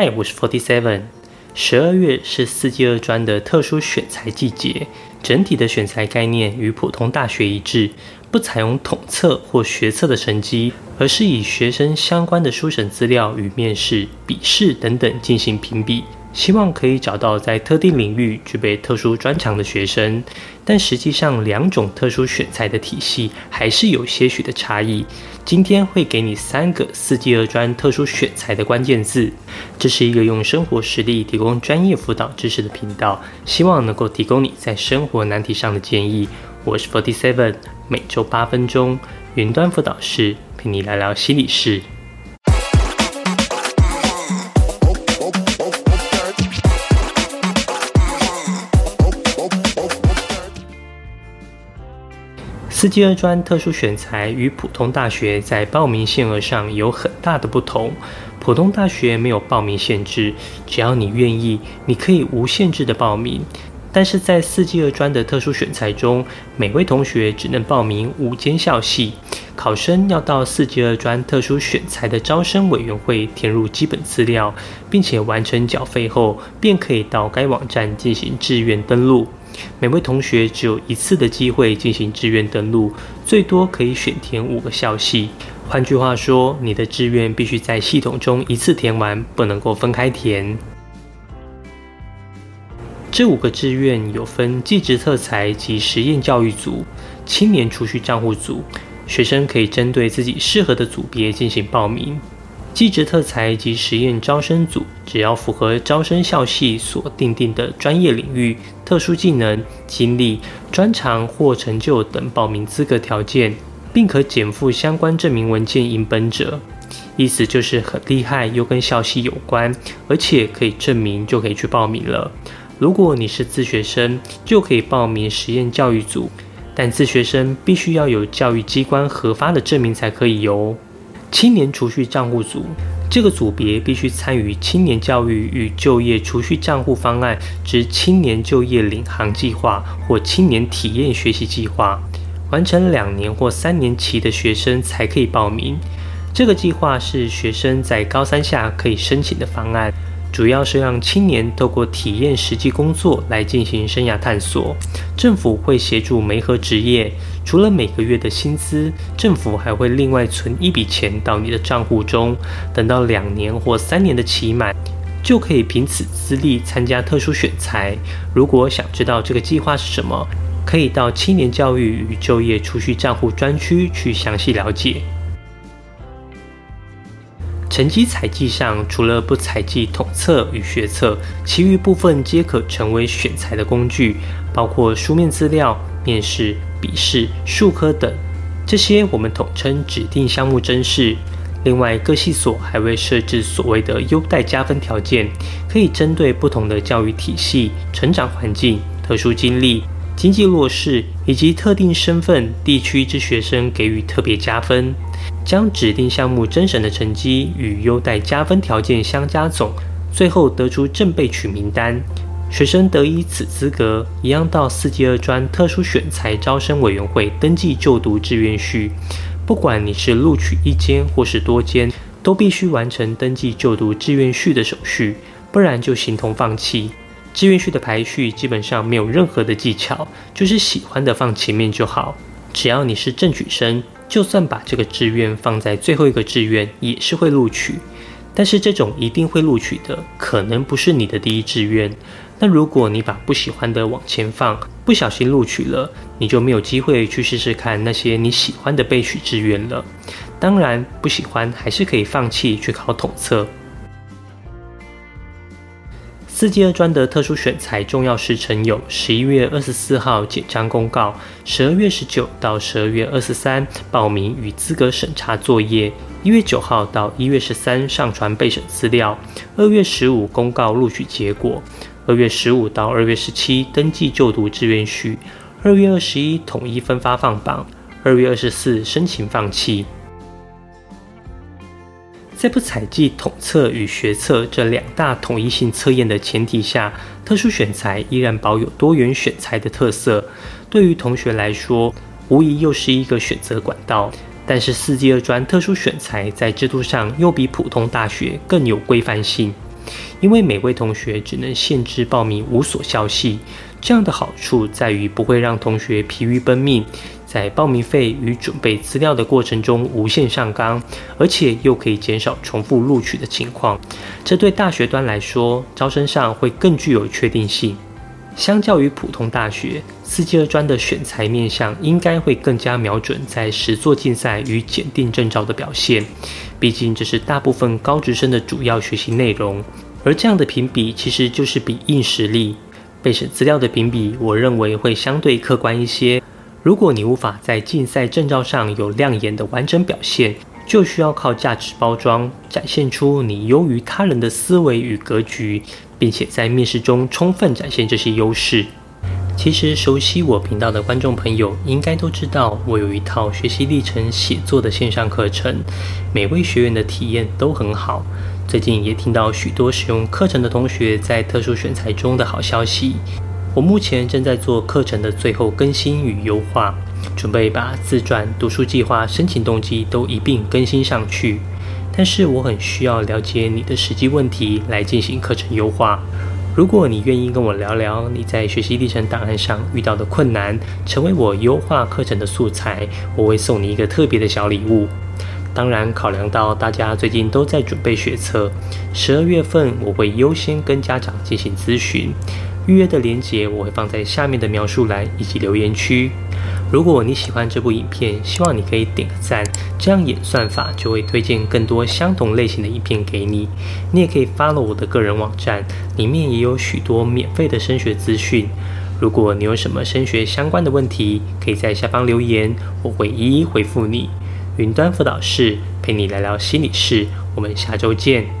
嗨，我是 Forty Seven。十二月是四季二专的特殊选材季节，整体的选材概念与普通大学一致，不采用统测或学测的成绩，而是以学生相关的书审资料与面试、笔试等等进行评比。希望可以找到在特定领域具备特殊专长的学生，但实际上两种特殊选材的体系还是有些许的差异。今天会给你三个四季二专特殊选材的关键字。这是一个用生活实例提供专业辅导知识的频道，希望能够提供你在生活难题上的建议。我是 Forty Seven，每周八分钟云端辅导室，陪你聊聊心理事。四季二专特殊选材与普通大学在报名限额上有很大的不同。普通大学没有报名限制，只要你愿意，你可以无限制的报名。但是在四季二专的特殊选材中，每位同学只能报名五间校系。考生要到四季二专特殊选材的招生委员会填入基本资料，并且完成缴费后，便可以到该网站进行志愿登录。每位同学只有一次的机会进行志愿登录，最多可以选填五个校系。换句话说，你的志愿必须在系统中一次填完，不能够分开填。这五个志愿有分技职特才及实验教育组、青年储蓄账户组，学生可以针对自己适合的组别进行报名。技职特才及实验招生组，只要符合招生校系所定定的专业领域、特殊技能、经历、专长或成就等报名资格条件，并可减负相关证明文件影本者，意思就是很厉害又跟校系有关，而且可以证明就可以去报名了。如果你是自学生，就可以报名实验教育组，但自学生必须要有教育机关核发的证明才可以哟。青年储蓄账户组，这个组别必须参与青年教育与就业储蓄账户方案之青年就业领航计划或青年体验学习计划，完成两年或三年期的学生才可以报名。这个计划是学生在高三下可以申请的方案。主要是让青年透过体验实际工作来进行生涯探索，政府会协助媒合职业。除了每个月的薪资，政府还会另外存一笔钱到你的账户中，等到两年或三年的期满，就可以凭此资历参加特殊选材。如果想知道这个计划是什么，可以到青年教育与就业储蓄账户专区去详细了解。成绩采集上，除了不采集统测与学测，其余部分皆可成为选材的工具，包括书面资料、面试、笔试、数科等。这些我们统称指定项目甄试。另外，各系所还会设置所谓的优待加分条件，可以针对不同的教育体系、成长环境、特殊经历、经济弱势以及特定身份地区之学生给予特别加分。将指定项目甄审的成绩与优待加分条件相加总，最后得出正备取名单。学生得以此资格，一样到四季二专特殊选材招生委员会登记就读志愿序。不管你是录取一间或是多间，都必须完成登记就读志愿序的手续，不然就形同放弃。志愿序的排序基本上没有任何的技巧，就是喜欢的放前面就好。只要你是正取生。就算把这个志愿放在最后一个志愿，也是会录取。但是这种一定会录取的，可能不是你的第一志愿。那如果你把不喜欢的往前放，不小心录取了，你就没有机会去试试看那些你喜欢的备取志愿了。当然，不喜欢还是可以放弃去考统测。四季二专的特殊选材重要时程有：十一月二十四号简章公告，十二月十九到十二月二十三报名与资格审查作业，一月九号到一月十三上传备审资料，二月十五公告录取结果，二月十五到二月十七登记就读志愿序，二月二十一统一分发放榜，二月二十四申请放弃。在不采集统测与学测这两大统一性测验的前提下，特殊选材依然保有多元选材的特色。对于同学来说，无疑又是一个选择管道。但是四季二专特殊选材在制度上又比普通大学更有规范性。因为每位同学只能限制报名五所校系。这样的好处在于不会让同学疲于奔命，在报名费与准备资料的过程中无限上纲，而且又可以减少重复录取的情况。这对大学端来说，招生上会更具有确定性。相较于普通大学，四季二专的选材面向应该会更加瞄准在实作竞赛与检定证照的表现，毕竟这是大部分高职生的主要学习内容。而这样的评比其实就是比硬实力。备审资料的评比，我认为会相对客观一些。如果你无法在竞赛证照上有亮眼的完整表现，就需要靠价值包装，展现出你优于他人的思维与格局，并且在面试中充分展现这些优势。其实，熟悉我频道的观众朋友应该都知道，我有一套学习历程写作的线上课程，每位学员的体验都很好。最近也听到许多使用课程的同学在特殊选材中的好消息。我目前正在做课程的最后更新与优化，准备把自传、读书计划、申请动机都一并更新上去。但是我很需要了解你的实际问题来进行课程优化。如果你愿意跟我聊聊你在学习历程档案上遇到的困难，成为我优化课程的素材，我会送你一个特别的小礼物。当然，考量到大家最近都在准备学测，十二月份我会优先跟家长进行咨询。预约的链接我会放在下面的描述栏以及留言区。如果你喜欢这部影片，希望你可以点个赞，这样演算法就会推荐更多相同类型的影片给你。你也可以 follow 我的个人网站，里面也有许多免费的升学资讯。如果你有什么升学相关的问题，可以在下方留言，我会一一回复你。云端辅导室陪你聊聊心理事，我们下周见。